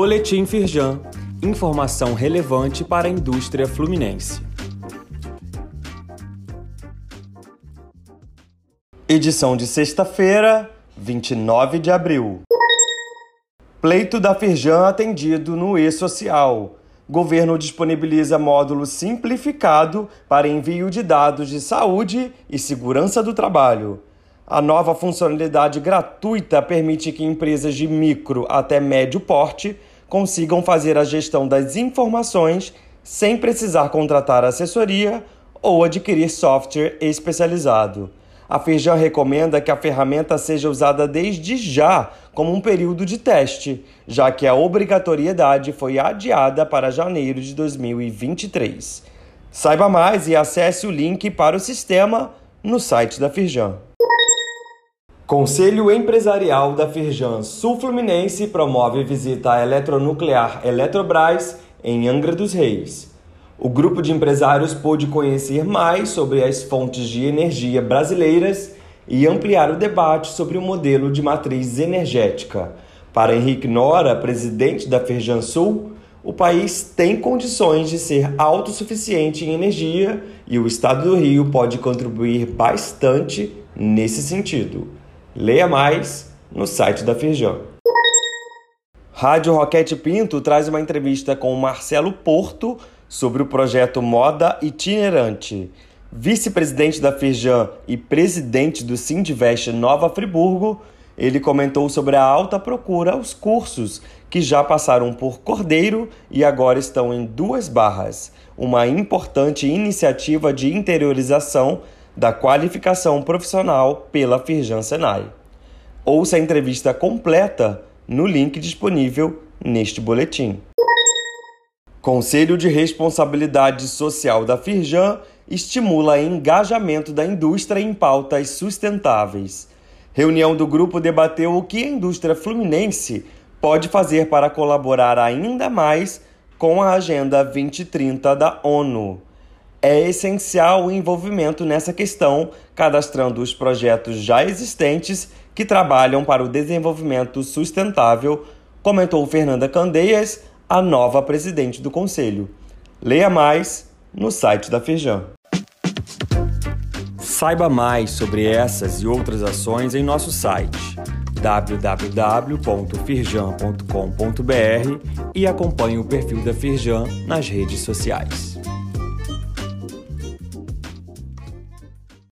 Boletim Firjan. Informação relevante para a indústria fluminense. Edição de sexta-feira, 29 de abril. Pleito da Firjan atendido no e-social. Governo disponibiliza módulo simplificado para envio de dados de saúde e segurança do trabalho. A nova funcionalidade gratuita permite que empresas de micro até médio porte consigam fazer a gestão das informações sem precisar contratar assessoria ou adquirir software especializado. A Firjan recomenda que a ferramenta seja usada desde já como um período de teste, já que a obrigatoriedade foi adiada para janeiro de 2023. Saiba mais e acesse o link para o sistema no site da Firjan. Conselho Empresarial da Firjan Sul Fluminense promove visita à eletronuclear Eletrobras em Angra dos Reis. O grupo de empresários pôde conhecer mais sobre as fontes de energia brasileiras e ampliar o debate sobre o modelo de matriz energética. Para Henrique Nora, presidente da Sul, o país tem condições de ser autossuficiente em energia e o estado do Rio pode contribuir bastante nesse sentido. Leia mais no site da Firjan. Rádio Roquete Pinto traz uma entrevista com Marcelo Porto sobre o projeto Moda Itinerante. Vice-presidente da Firjan e presidente do Sindivest Nova Friburgo, ele comentou sobre a alta procura aos cursos que já passaram por Cordeiro e agora estão em Duas Barras, uma importante iniciativa de interiorização da qualificação profissional pela Firjan Senai. Ouça a entrevista completa no link disponível neste boletim. Conselho de Responsabilidade Social da Firjan estimula engajamento da indústria em pautas sustentáveis. Reunião do grupo debateu o que a indústria fluminense pode fazer para colaborar ainda mais com a Agenda 2030 da ONU. É essencial o envolvimento nessa questão, cadastrando os projetos já existentes que trabalham para o desenvolvimento sustentável, comentou Fernanda Candeias, a nova presidente do conselho. Leia mais no site da Feijão. Saiba mais sobre essas e outras ações em nosso site www.firjan.com.br e acompanhe o perfil da Firjan nas redes sociais.